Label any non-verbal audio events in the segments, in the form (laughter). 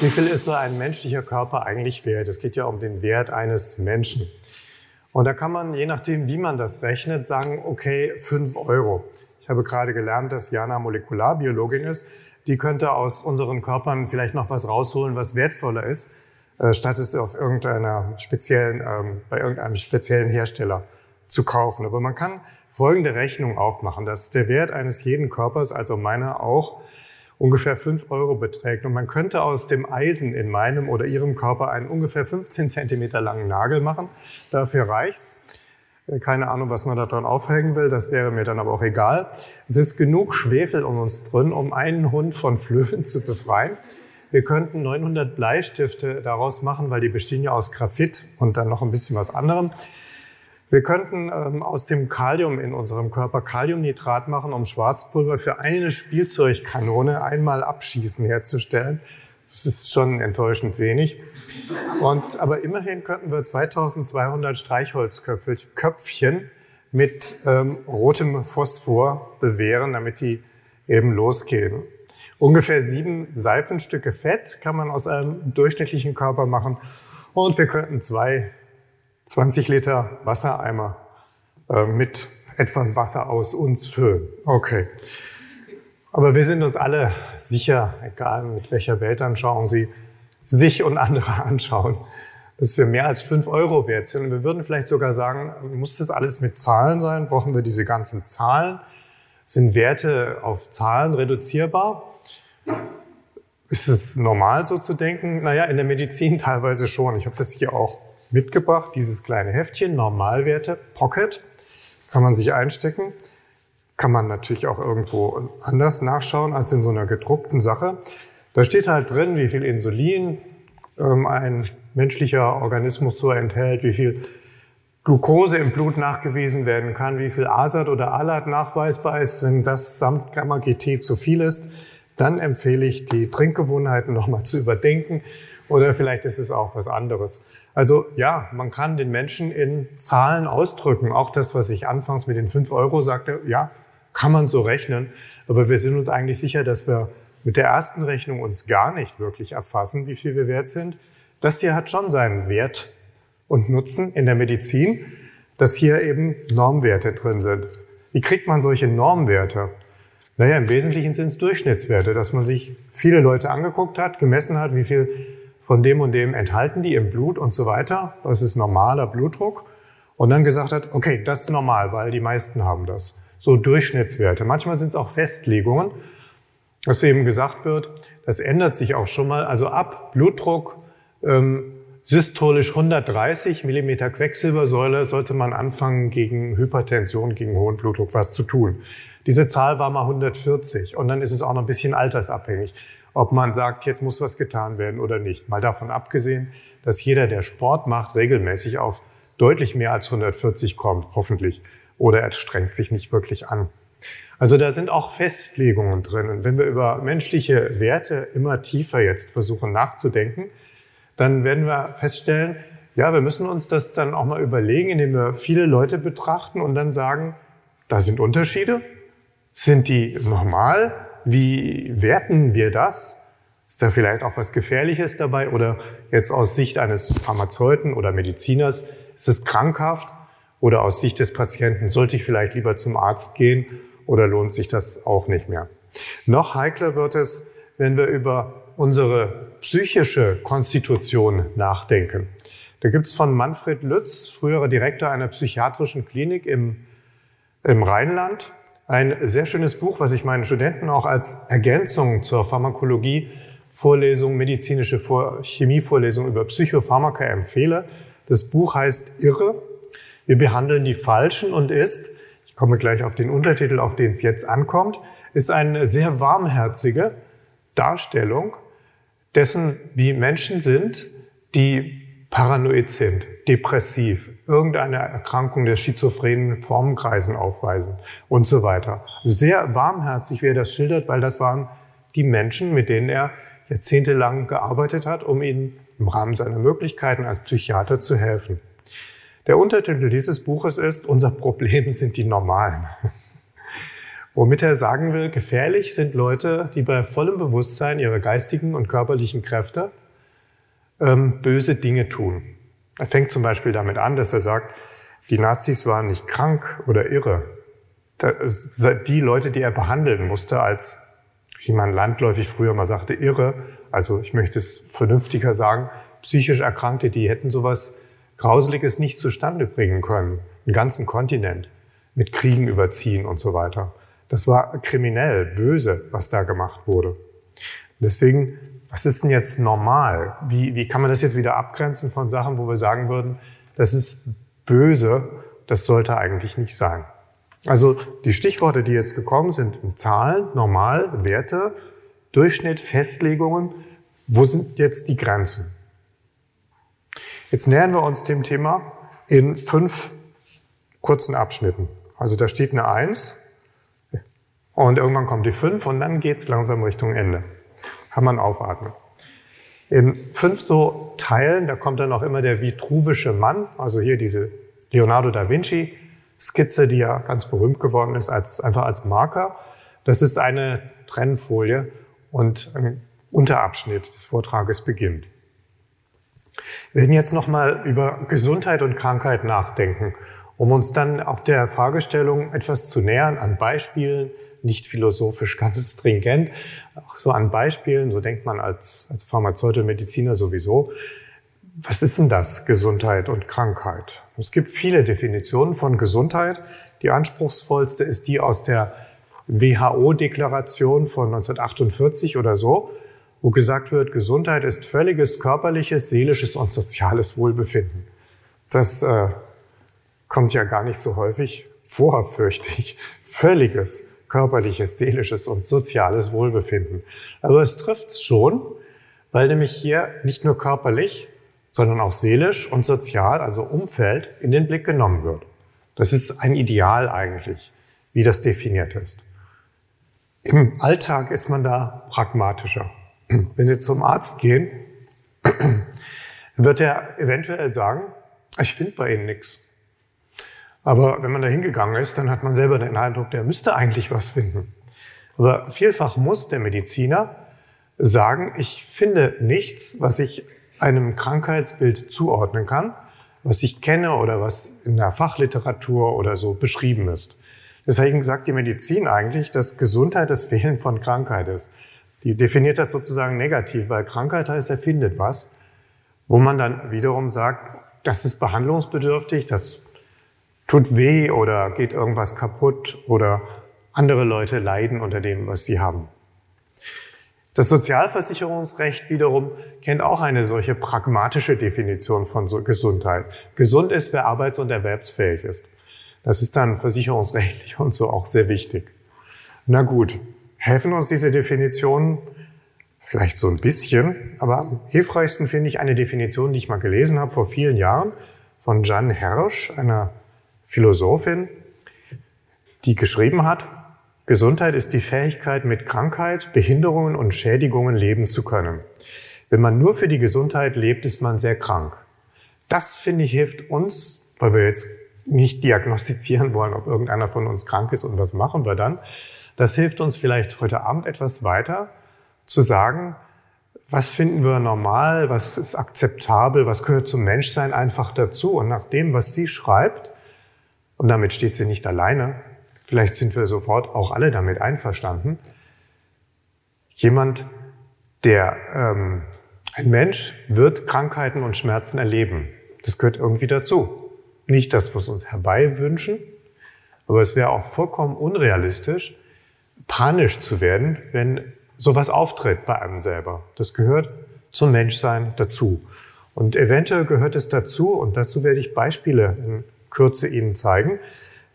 Wie viel ist so ein menschlicher Körper eigentlich wert? Es geht ja um den Wert eines Menschen. Und da kann man, je nachdem, wie man das rechnet, sagen, okay, fünf Euro. Ich habe gerade gelernt, dass Jana Molekularbiologin ist. Die könnte aus unseren Körpern vielleicht noch was rausholen, was wertvoller ist, äh, statt es auf irgendeiner speziellen, ähm, bei irgendeinem speziellen Hersteller zu kaufen. Aber man kann folgende Rechnung aufmachen, dass der Wert eines jeden Körpers, also meiner auch, ungefähr fünf Euro beträgt. Und man könnte aus dem Eisen in meinem oder Ihrem Körper einen ungefähr 15 Zentimeter langen Nagel machen. Dafür reicht's. Äh, keine Ahnung, was man da dran aufhängen will. Das wäre mir dann aber auch egal. Es ist genug Schwefel um uns drin, um einen Hund von Flöhen zu befreien. Wir könnten 900 Bleistifte daraus machen, weil die bestehen ja aus Graphit und dann noch ein bisschen was anderem. Wir könnten ähm, aus dem Kalium in unserem Körper Kaliumnitrat machen, um Schwarzpulver für eine Spielzeugkanone einmal abschießen herzustellen. Das ist schon enttäuschend wenig. Und, aber immerhin könnten wir 2200 Streichholzköpfchen mit ähm, rotem Phosphor bewähren, damit die eben losgehen. Ungefähr sieben Seifenstücke Fett kann man aus einem durchschnittlichen Körper machen. Und wir könnten zwei 20 Liter Wassereimer äh, mit etwas Wasser aus uns füllen. Okay. Aber wir sind uns alle sicher, egal mit welcher Weltanschauung Sie sich und andere (laughs) anschauen, dass wir mehr als fünf Euro wert sind. Und wir würden vielleicht sogar sagen, muss das alles mit Zahlen sein? Brauchen wir diese ganzen Zahlen? Sind Werte auf Zahlen reduzierbar? Ist es normal so zu denken? Naja, in der Medizin (laughs) teilweise schon. Ich habe das hier auch mitgebracht, dieses kleine Heftchen, Normalwerte, Pocket, kann man sich einstecken. Kann man natürlich auch irgendwo anders nachschauen als in so einer gedruckten Sache. Da steht halt drin, wie viel Insulin ähm, ein menschlicher Organismus so enthält, wie viel Glucose im Blut nachgewiesen werden kann, wie viel ASAT oder ALAT nachweisbar ist. Wenn das samt Gamma-GT zu viel ist, dann empfehle ich, die Trinkgewohnheiten nochmal zu überdenken oder vielleicht ist es auch was anderes. Also ja, man kann den Menschen in Zahlen ausdrücken. Auch das, was ich anfangs mit den fünf Euro sagte, ja, kann man so rechnen. Aber wir sind uns eigentlich sicher, dass wir mit der ersten Rechnung uns gar nicht wirklich erfassen, wie viel wir wert sind. Das hier hat schon seinen Wert und Nutzen in der Medizin, dass hier eben Normwerte drin sind. Wie kriegt man solche Normwerte? Naja, im Wesentlichen sind es Durchschnittswerte, dass man sich viele Leute angeguckt hat, gemessen hat, wie viel von dem und dem enthalten die im Blut und so weiter. Das ist normaler Blutdruck. Und dann gesagt hat, okay, das ist normal, weil die meisten haben das. So Durchschnittswerte. Manchmal sind es auch Festlegungen, dass eben gesagt wird, das ändert sich auch schon mal. Also ab Blutdruck ähm, systolisch 130 Millimeter Quecksilbersäule sollte man anfangen, gegen Hypertension, gegen hohen Blutdruck was zu tun. Diese Zahl war mal 140 und dann ist es auch noch ein bisschen altersabhängig ob man sagt, jetzt muss was getan werden oder nicht. Mal davon abgesehen, dass jeder, der Sport macht, regelmäßig auf deutlich mehr als 140 kommt, hoffentlich. Oder er strengt sich nicht wirklich an. Also da sind auch Festlegungen drin. Und wenn wir über menschliche Werte immer tiefer jetzt versuchen nachzudenken, dann werden wir feststellen, ja, wir müssen uns das dann auch mal überlegen, indem wir viele Leute betrachten und dann sagen, da sind Unterschiede. Sind die normal? Wie werten wir das? Ist da vielleicht auch was Gefährliches dabei? Oder jetzt aus Sicht eines Pharmazeuten oder Mediziners, ist es krankhaft? Oder aus Sicht des Patienten, sollte ich vielleicht lieber zum Arzt gehen? Oder lohnt sich das auch nicht mehr? Noch heikler wird es, wenn wir über unsere psychische Konstitution nachdenken. Da gibt's von Manfred Lütz, früherer Direktor einer psychiatrischen Klinik im, im Rheinland, ein sehr schönes Buch, was ich meinen Studenten auch als Ergänzung zur Pharmakologie Vorlesung, medizinische Chemievorlesung über Psychopharmaka empfehle. Das Buch heißt Irre. Wir behandeln die Falschen und ist, ich komme gleich auf den Untertitel, auf den es jetzt ankommt, ist eine sehr warmherzige Darstellung dessen, wie Menschen sind, die paranoid sind, depressiv, irgendeine Erkrankung der schizophrenen Formenkreisen aufweisen und so weiter. Sehr warmherzig, wie er das schildert, weil das waren die Menschen, mit denen er jahrzehntelang gearbeitet hat, um ihnen im Rahmen seiner Möglichkeiten als Psychiater zu helfen. Der Untertitel dieses Buches ist Unser Problem sind die Normalen. (laughs) Womit er sagen will, gefährlich sind Leute, die bei vollem Bewusstsein ihrer geistigen und körperlichen Kräfte ähm, böse Dinge tun. Er fängt zum Beispiel damit an, dass er sagt, die Nazis waren nicht krank oder irre. Die Leute, die er behandeln musste als, wie man landläufig früher mal sagte, irre, also ich möchte es vernünftiger sagen, psychisch Erkrankte, die hätten sowas Grauseliges nicht zustande bringen können. Einen ganzen Kontinent mit Kriegen überziehen und so weiter. Das war kriminell, böse, was da gemacht wurde. Deswegen was ist denn jetzt normal? Wie, wie kann man das jetzt wieder abgrenzen von Sachen, wo wir sagen würden, das ist böse, das sollte eigentlich nicht sein. Also die Stichworte, die jetzt gekommen sind, Zahlen, normal, Werte, Durchschnitt, Festlegungen. Wo sind jetzt die Grenzen? Jetzt nähern wir uns dem Thema in fünf kurzen Abschnitten. Also da steht eine Eins und irgendwann kommt die fünf und dann geht's langsam Richtung Ende kann man aufatmen. In fünf so Teilen, da kommt dann auch immer der vitruvische Mann, also hier diese Leonardo da Vinci Skizze, die ja ganz berühmt geworden ist, als, einfach als Marker. Das ist eine Trennfolie und ein Unterabschnitt des Vortrages beginnt. Wir werden jetzt nochmal über Gesundheit und Krankheit nachdenken um uns dann auch der Fragestellung etwas zu nähern an Beispielen, nicht philosophisch (laughs) ganz stringent, auch so an Beispielen, so denkt man als, als Pharmazeut und Mediziner sowieso. Was ist denn das, Gesundheit und Krankheit? Es gibt viele Definitionen von Gesundheit. Die anspruchsvollste ist die aus der WHO-Deklaration von 1948 oder so, wo gesagt wird, Gesundheit ist völliges körperliches, seelisches und soziales Wohlbefinden. Das äh, kommt ja gar nicht so häufig vor, fürchte ich. Völliges körperliches, seelisches und soziales Wohlbefinden. Aber es trifft schon, weil nämlich hier nicht nur körperlich, sondern auch seelisch und sozial, also Umfeld, in den Blick genommen wird. Das ist ein Ideal eigentlich, wie das definiert ist. Im Alltag ist man da pragmatischer. Wenn Sie zum Arzt gehen, (clears throat) wird er eventuell sagen, ich finde bei Ihnen nichts. Aber wenn man da hingegangen ist, dann hat man selber den Eindruck, der müsste eigentlich was finden. Aber vielfach muss der Mediziner sagen, ich finde nichts, was ich einem Krankheitsbild zuordnen kann, was ich kenne oder was in der Fachliteratur oder so beschrieben ist. Deswegen sagt die Medizin eigentlich, dass Gesundheit das Fehlen von Krankheit ist. Die definiert das sozusagen negativ, weil Krankheit heißt, er findet was, wo man dann wiederum sagt, das ist behandlungsbedürftig, das tut weh oder geht irgendwas kaputt oder andere Leute leiden unter dem, was sie haben. Das Sozialversicherungsrecht wiederum kennt auch eine solche pragmatische Definition von Gesundheit. Gesund ist, wer arbeits- und erwerbsfähig ist. Das ist dann versicherungsrechtlich (laughs) und so auch sehr wichtig. Na gut, helfen uns diese Definitionen vielleicht so ein bisschen, aber am hilfreichsten finde ich eine Definition, die ich mal gelesen habe vor vielen Jahren von Jan Hersch, einer Philosophin, die geschrieben hat, Gesundheit ist die Fähigkeit, mit Krankheit, Behinderungen und Schädigungen leben zu können. Wenn man nur für die Gesundheit lebt, ist man sehr krank. Das, finde ich, hilft uns, weil wir jetzt nicht diagnostizieren wollen, ob irgendeiner von uns krank ist und was machen wir dann. Das hilft uns vielleicht heute Abend etwas weiter zu sagen, was finden wir normal, was ist akzeptabel, was gehört zum Menschsein einfach dazu. Und nach dem, was sie schreibt, und damit steht sie nicht alleine. Vielleicht sind wir sofort auch alle damit einverstanden. Jemand, der, ähm, ein Mensch wird Krankheiten und Schmerzen erleben. Das gehört irgendwie dazu. Nicht das, was wir uns herbeiwünschen, aber es wäre auch vollkommen unrealistisch, panisch zu werden, wenn sowas auftritt bei einem selber. Das gehört zum Menschsein dazu. Und eventuell gehört es dazu, und dazu werde ich Beispiele in Kürze Ihnen zeigen,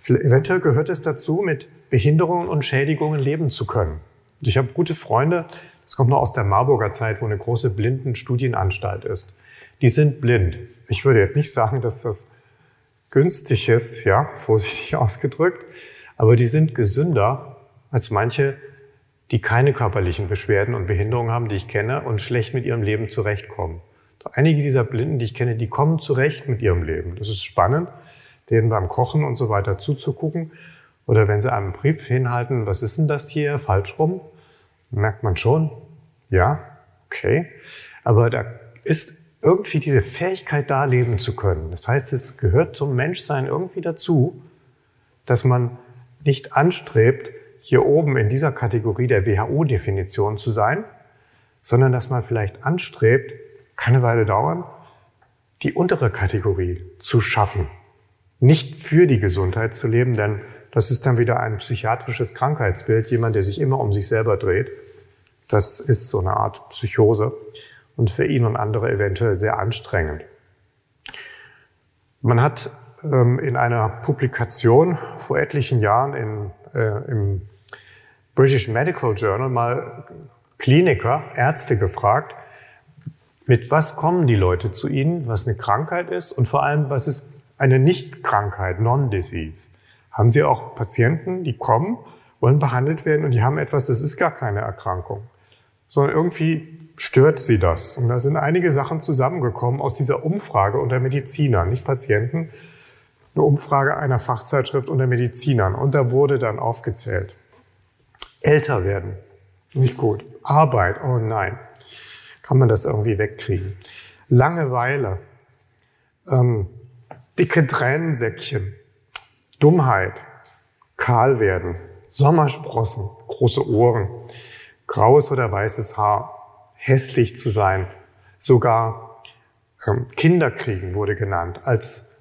Eventuell gehört es dazu, mit Behinderungen und Schädigungen leben zu können. Ich habe gute Freunde, das kommt noch aus der Marburger Zeit, wo eine große Blindenstudienanstalt ist. Die sind blind. Ich würde jetzt nicht sagen, dass das günstig ist, ja, vorsichtig (laughs) ausgedrückt, aber die sind gesünder als manche, die keine körperlichen Beschwerden und Behinderungen haben, die ich kenne und schlecht mit ihrem Leben zurechtkommen. Einige dieser Blinden, die ich kenne, die kommen zurecht mit ihrem Leben. Das ist spannend, denen beim Kochen und so weiter zuzugucken. Oder wenn sie einen Brief hinhalten, was ist denn das hier, falsch rum? Merkt man schon, ja, okay. Aber da ist irgendwie diese Fähigkeit da, leben zu können. Das heißt, es gehört zum Menschsein irgendwie dazu, dass man nicht anstrebt, hier oben in dieser Kategorie der WHO-Definition zu sein, sondern dass man vielleicht anstrebt, kann eine Weile dauern, die untere Kategorie zu schaffen. Nicht für die Gesundheit zu leben, denn das ist dann wieder ein psychiatrisches Krankheitsbild, jemand, der sich immer um sich selber dreht. Das ist so eine Art Psychose und für ihn und andere eventuell sehr anstrengend. Man hat ähm, in einer Publikation vor etlichen Jahren in, äh, im British Medical Journal mal Kliniker, Ärzte gefragt, mit was kommen die Leute zu Ihnen, was eine Krankheit ist und vor allem, was ist eine Nicht-Krankheit, Non-Disease. Haben Sie auch Patienten, die kommen, wollen behandelt werden und die haben etwas, das ist gar keine Erkrankung, sondern irgendwie stört sie das. Und da sind einige Sachen zusammengekommen aus dieser Umfrage unter Medizinern, nicht Patienten, eine Umfrage einer Fachzeitschrift unter Medizinern. Und da wurde dann aufgezählt. Älter werden, nicht gut. Arbeit, oh nein kann man das irgendwie wegkriegen. Langeweile, ähm, dicke Tränensäckchen, Dummheit, kahl werden, Sommersprossen, große Ohren, graues oder weißes Haar, hässlich zu sein, sogar ähm, Kinder wurde genannt. Als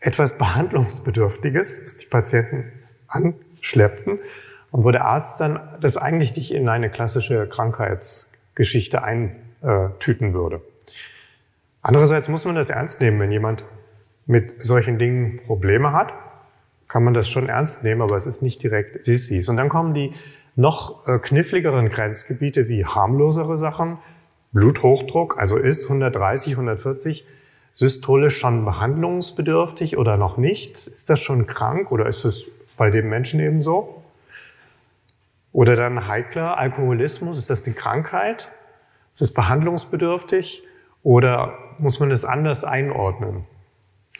etwas Behandlungsbedürftiges, was die Patienten anschleppten und wo der Arzt dann das eigentlich nicht in eine klassische Krankheitsgeschichte ein äh, tüten würde. Andererseits muss man das ernst nehmen, wenn jemand mit solchen Dingen Probleme hat, kann man das schon ernst nehmen, aber es ist nicht direkt Sissis. Und dann kommen die noch äh, kniffligeren Grenzgebiete wie harmlosere Sachen, Bluthochdruck, also ist 130, 140 systolisch schon behandlungsbedürftig oder noch nicht? Ist das schon krank oder ist es bei dem Menschen eben so? Oder dann heikler Alkoholismus, ist das eine Krankheit? Ist es behandlungsbedürftig oder muss man es anders einordnen?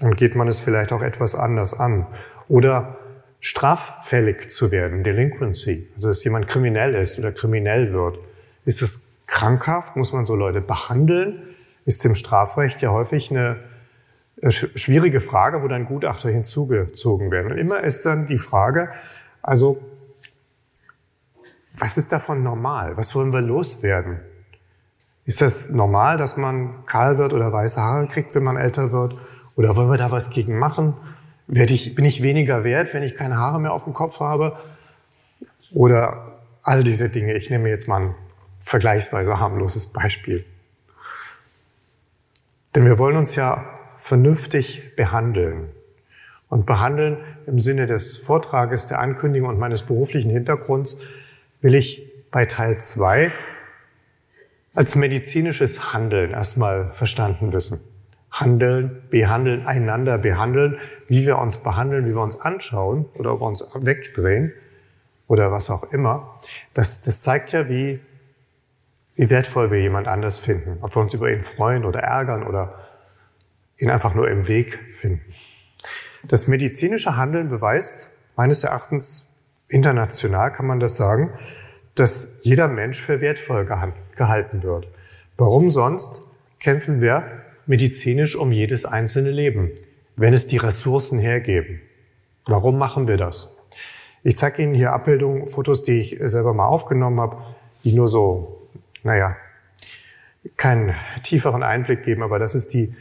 Dann geht man es vielleicht auch etwas anders an. Oder straffällig zu werden, Delinquency, also dass jemand kriminell ist oder kriminell wird. Ist es krankhaft? Muss man so Leute behandeln? Ist im Strafrecht ja häufig eine äh, schwierige Frage, wo dann Gutachter hinzugezogen werden. Und immer ist dann die Frage, also, was ist davon normal? Was wollen wir loswerden? Ist das normal, dass man kahl wird oder weiße Haare kriegt, wenn man älter wird? Oder wollen wir da was gegen machen? Werde ich, bin ich weniger wert, wenn ich keine Haare mehr auf dem Kopf habe? Oder all diese Dinge. Ich nehme jetzt mal ein vergleichsweise harmloses Beispiel. Denn wir wollen uns ja vernünftig behandeln. Und behandeln im Sinne des Vortrages, der Ankündigung und meines beruflichen Hintergrunds will ich bei Teil 2 als medizinisches Handeln erstmal verstanden wissen. Handeln, behandeln, einander behandeln, wie wir uns behandeln, wie wir uns anschauen oder ob wir uns wegdrehen oder was auch immer. Das, das zeigt ja, wie, wie wertvoll wir jemand anders finden. Ob wir uns über ihn freuen oder ärgern oder ihn einfach nur im Weg finden. Das medizinische Handeln beweist meines Erachtens international, kann man das sagen, dass jeder Mensch für wertvoll gehalten wird. Warum sonst kämpfen wir medizinisch um jedes einzelne Leben, wenn es die Ressourcen hergeben? Warum machen wir das? Ich zeige Ihnen hier Abbildungen, Fotos, die ich selber mal aufgenommen habe, die nur so, naja, keinen tieferen Einblick geben, aber das ist die,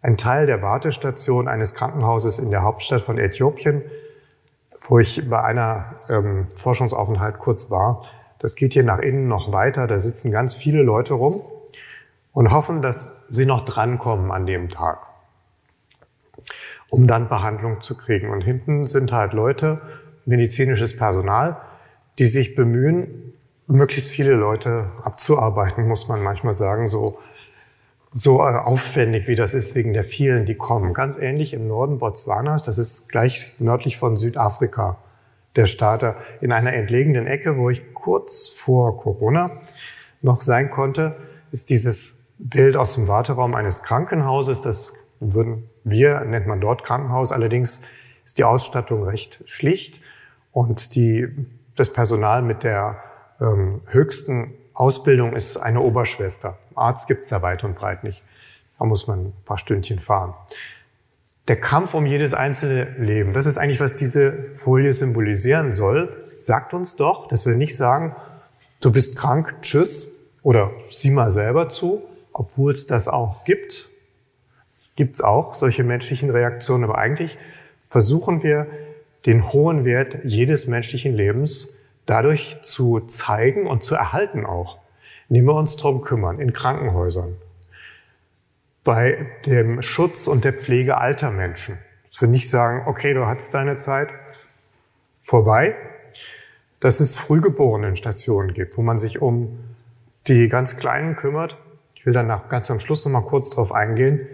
ein Teil der Wartestation eines Krankenhauses in der Hauptstadt von Äthiopien, wo ich bei einer ähm, Forschungsaufenthalt kurz war. Das geht hier nach innen noch weiter. Da sitzen ganz viele Leute rum und hoffen, dass sie noch drankommen an dem Tag. um dann Behandlung zu kriegen. Und hinten sind halt Leute, medizinisches Personal, die sich bemühen, möglichst viele Leute abzuarbeiten, muss man manchmal sagen, so, so äh, aufwendig wie das ist wegen der vielen, die kommen. Ganz ähnlich im Norden Botswanas, das ist gleich nördlich von Südafrika, der Staat, in einer entlegenen Ecke, wo ich kurz vor Corona noch sein konnte, ist dieses Bild aus dem Warteraum eines Krankenhauses. Das würden wir, nennt man dort Krankenhaus. Allerdings ist die Ausstattung recht schlicht und die, das Personal mit der ähm, höchsten Ausbildung ist eine Oberschwester. Arzt gibt's da weit und breit nicht. Da muss man ein paar Stündchen fahren. Der Kampf um jedes einzelne Leben, das ist eigentlich, was diese Folie symbolisieren soll. Sagt uns doch, dass wir nicht sagen, du bist krank, tschüss, oder sieh mal selber zu, obwohl es das auch gibt. Es gibt auch solche menschlichen Reaktionen, aber eigentlich versuchen wir, den hohen Wert jedes menschlichen Lebens dadurch zu zeigen und zu erhalten auch, indem wir uns darum kümmern, in Krankenhäusern, bei dem Schutz und der Pflege alter Menschen. Dass wir nicht sagen, okay, du hast deine Zeit vorbei, dass es Frühgeborenenstationen gibt, wo man sich um die ganz Kleinen kümmert. Will danach ganz am Schluss noch mal kurz darauf eingehen,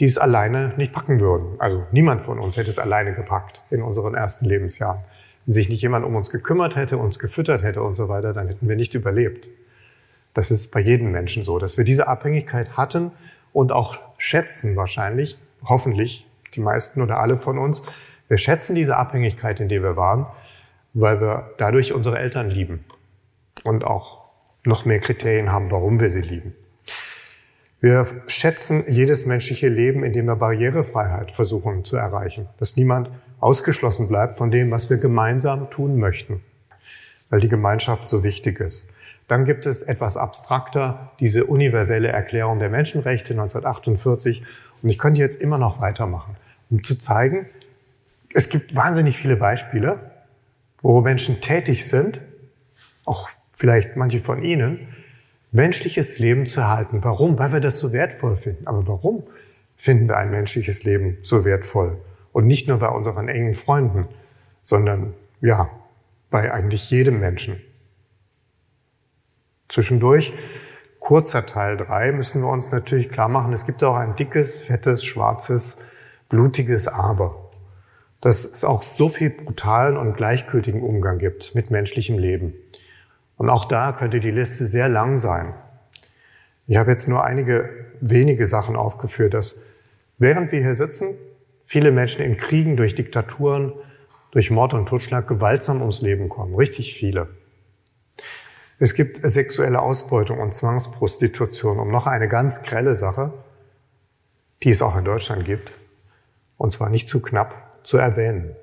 die es alleine nicht packen würden. Also niemand von uns hätte es alleine gepackt in unseren ersten Lebensjahren. Wenn sich nicht jemand um uns gekümmert hätte, uns gefüttert hätte und so weiter, dann hätten wir nicht überlebt. Das ist bei jedem Menschen so, dass wir diese Abhängigkeit hatten und auch schätzen wahrscheinlich, hoffentlich die meisten oder alle von uns. Wir schätzen diese Abhängigkeit, in der wir waren, weil wir dadurch unsere Eltern lieben und auch noch mehr Kriterien haben, warum wir sie lieben. Wir schätzen jedes menschliche Leben, indem wir Barrierefreiheit versuchen zu erreichen, dass niemand ausgeschlossen bleibt von dem, was wir gemeinsam tun möchten, weil die Gemeinschaft so wichtig ist. Dann gibt es etwas abstrakter diese universelle Erklärung der Menschenrechte 1948 und ich könnte jetzt immer noch weitermachen, um zu zeigen, es gibt wahnsinnig viele Beispiele, wo Menschen tätig sind, auch vielleicht manche von Ihnen, menschliches Leben zu erhalten. Warum? Weil wir das so wertvoll finden. Aber warum finden wir ein menschliches Leben so wertvoll? Und nicht nur bei unseren engen Freunden, sondern ja, bei eigentlich jedem Menschen. Zwischendurch, kurzer Teil drei, müssen wir uns natürlich klar machen, es gibt auch ein dickes, fettes, schwarzes, blutiges Aber. Dass es auch so viel brutalen und gleichgültigen Umgang gibt mit menschlichem Leben. Und auch da könnte die Liste sehr lang sein. Ich habe jetzt nur einige wenige Sachen aufgeführt, dass während wir hier sitzen, viele Menschen in Kriegen, durch Diktaturen, durch Mord und Totschlag gewaltsam ums Leben kommen. Richtig viele. Es gibt sexuelle Ausbeutung und Zwangsprostitution, um noch eine ganz grelle Sache, die es auch in Deutschland gibt, und zwar nicht zu knapp zu erwähnen.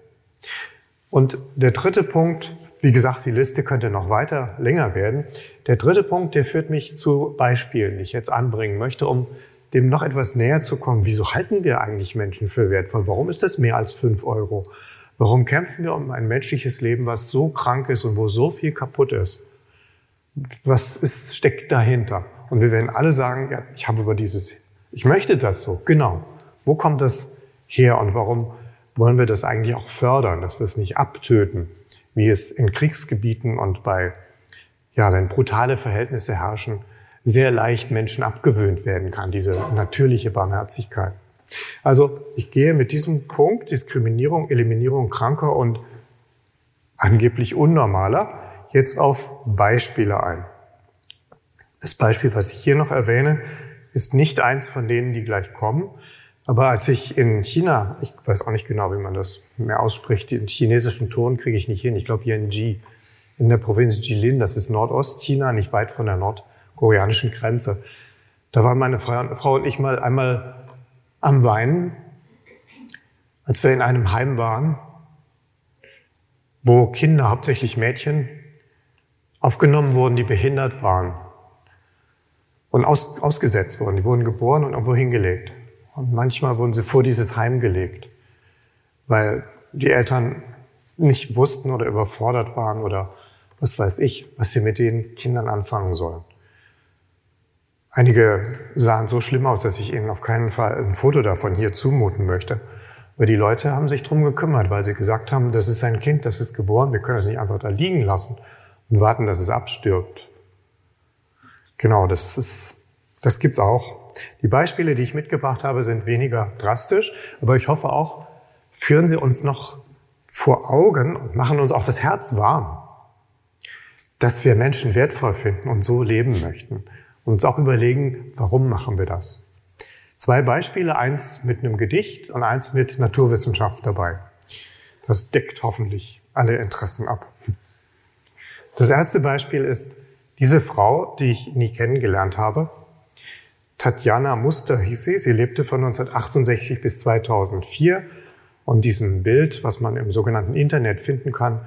Und der dritte Punkt, wie gesagt, die Liste könnte noch weiter länger werden. Der dritte Punkt, der führt mich zu Beispielen, die ich jetzt anbringen möchte, um dem noch etwas näher zu kommen. Wieso halten wir eigentlich Menschen für wertvoll? Warum ist das mehr als fünf Euro? Warum kämpfen wir um ein menschliches Leben, was so krank ist und wo so viel kaputt ist? Was ist, steckt dahinter? Und wir werden alle sagen, ja, ich habe über dieses, ich möchte das so. Genau. Wo kommt das her und warum wollen wir das eigentlich auch fördern, dass wir es nicht abtöten? Wie es in Kriegsgebieten und bei, ja, wenn brutale Verhältnisse herrschen, sehr leicht Menschen abgewöhnt werden kann, diese natürliche Barmherzigkeit. Also ich gehe mit diesem Punkt Diskriminierung, Eliminierung kranker und angeblich unnormaler jetzt auf Beispiele ein. Das Beispiel, was ich hier noch erwähne, ist nicht eins von denen, die gleich kommen, aber als ich in China, ich weiß auch nicht genau, wie man das mehr ausspricht, den chinesischen Ton kriege ich nicht hin. Ich glaube hier in Ji, in der Provinz Jilin, das ist Nordostchina, nicht weit von der nordkoreanischen Grenze. Da waren meine Frau und ich mal einmal am Weinen, als wir in einem Heim waren, wo Kinder, hauptsächlich Mädchen, aufgenommen wurden, die behindert waren und aus, ausgesetzt wurden. Die wurden geboren und irgendwo hingelegt. Und manchmal wurden sie vor dieses Heim gelegt, weil die Eltern nicht wussten oder überfordert waren oder was weiß ich, was sie mit den Kindern anfangen sollen. Einige sahen so schlimm aus, dass ich ihnen auf keinen Fall ein Foto davon hier zumuten möchte. Aber die Leute haben sich drum gekümmert, weil sie gesagt haben, das ist ein Kind, das ist geboren, wir können es nicht einfach da liegen lassen und warten, dass es abstirbt. Genau, das ist, das gibt's auch. Die Beispiele, die ich mitgebracht habe, sind weniger drastisch, aber ich hoffe auch, führen sie uns noch vor Augen und machen uns auch das Herz warm, dass wir Menschen wertvoll finden und so leben möchten und uns auch überlegen, warum machen wir das. Zwei Beispiele, eins mit einem Gedicht und eins mit Naturwissenschaft dabei. Das deckt hoffentlich alle Interessen ab. Das erste Beispiel ist diese Frau, die ich nie kennengelernt habe. Tatjana Muster hieß sie. Sie lebte von 1968 bis 2004. Und diesem Bild, was man im sogenannten Internet finden kann,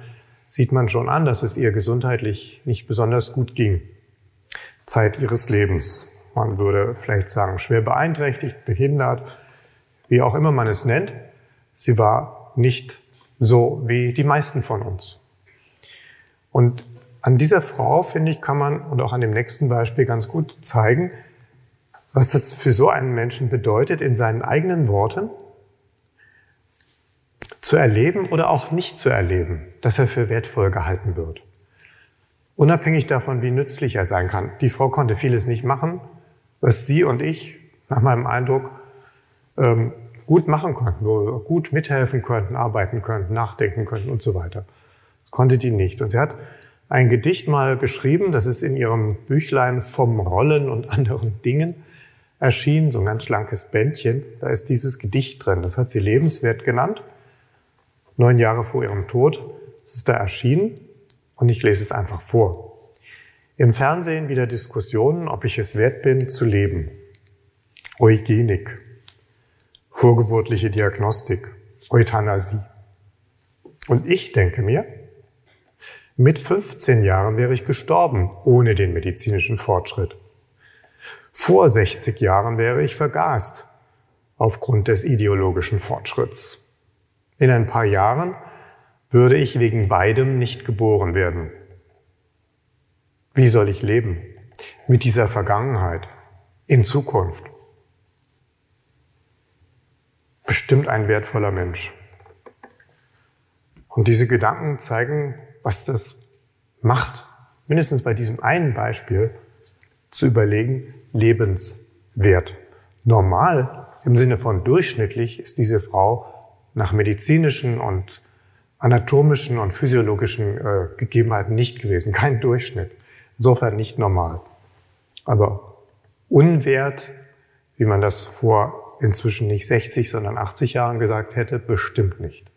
sieht man schon an, dass es ihr gesundheitlich nicht besonders gut ging. Zeit ihres Lebens. Man würde vielleicht sagen, schwer beeinträchtigt, behindert, wie auch immer man es nennt. Sie war nicht so wie die meisten von uns. Und an dieser Frau, finde ich, kann man und auch an dem nächsten Beispiel ganz gut zeigen, was das für so einen Menschen bedeutet, in seinen eigenen Worten zu erleben oder auch nicht zu erleben, dass er für wertvoll gehalten wird. Unabhängig davon, wie nützlich er sein kann. Die Frau konnte vieles nicht machen, was sie und ich, nach meinem Eindruck, ähm, gut machen konnten, gut mithelfen könnten, arbeiten könnten, nachdenken könnten und so weiter. Das konnte die nicht. Und sie hat ein Gedicht mal geschrieben, das ist in ihrem Büchlein vom Rollen und anderen Dingen erschienen, so ein ganz schlankes Bändchen. Da ist dieses Gedicht drin. Das hat sie lebenswert genannt. Neun Jahre vor ihrem Tod. Es ist da erschienen und ich lese es einfach vor. Im Fernsehen wieder Diskussionen, ob ich es wert bin, zu leben. Eugenik, vorgeburtliche Diagnostik, Euthanasie. Und ich denke mir, mit 15 Jahren wäre ich gestorben ohne den medizinischen Fortschritt. Vor 60 Jahren wäre ich vergast aufgrund des ideologischen Fortschritts. In ein paar Jahren würde ich wegen beidem nicht geboren werden. Wie soll ich leben mit dieser Vergangenheit in Zukunft? Bestimmt ein wertvoller Mensch. Und diese Gedanken zeigen was das macht, mindestens bei diesem einen Beispiel, zu überlegen, lebenswert. Normal im Sinne von durchschnittlich ist diese Frau nach medizinischen und anatomischen und physiologischen äh, Gegebenheiten nicht gewesen, kein Durchschnitt. Insofern nicht normal. Aber unwert, wie man das vor inzwischen nicht 60, sondern 80 Jahren gesagt hätte, bestimmt nicht.